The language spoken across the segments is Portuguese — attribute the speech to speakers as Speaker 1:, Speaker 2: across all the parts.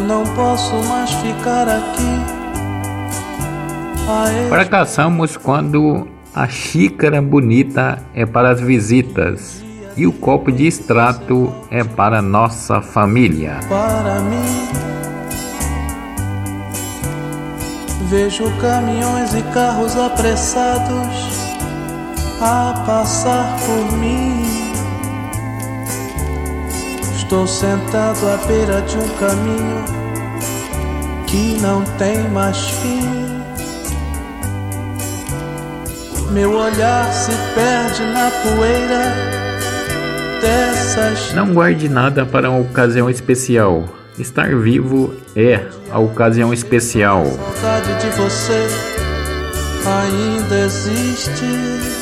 Speaker 1: não posso mais ficar aqui.
Speaker 2: Fracassamos quando a xícara bonita é para as visitas e o copo de extrato é para nossa família.
Speaker 1: Para mim, vejo caminhões e carros apressados a passar por mim. Estou sentado à beira de um caminho que não tem mais fim. Meu olhar se perde na poeira dessas.
Speaker 2: Não guarde nada para uma ocasião especial. Estar vivo é a ocasião especial.
Speaker 1: Saudade de você ainda existe.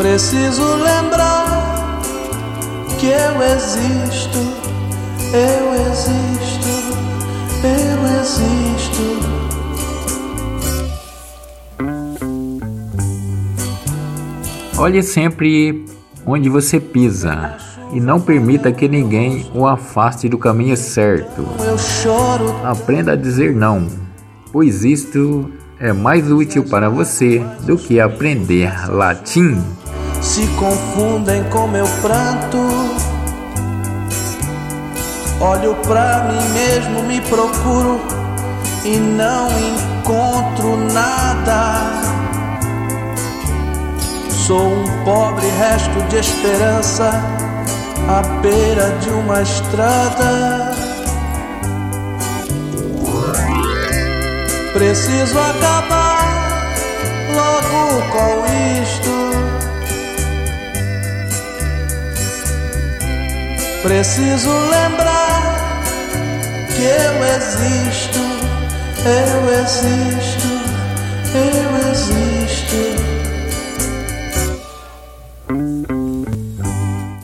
Speaker 1: Preciso lembrar que eu existo, eu existo, eu existo.
Speaker 2: Olhe sempre onde você pisa e não permita que ninguém o afaste do caminho certo. Aprenda a dizer não, pois isto é mais útil para você do que aprender latim.
Speaker 1: Se confundem com meu pranto. Olho pra mim mesmo, me procuro e não encontro nada. Sou um pobre resto de esperança à beira de uma estrada. Preciso acabar logo com isto. Preciso lembrar que eu existo, eu existo, eu existo.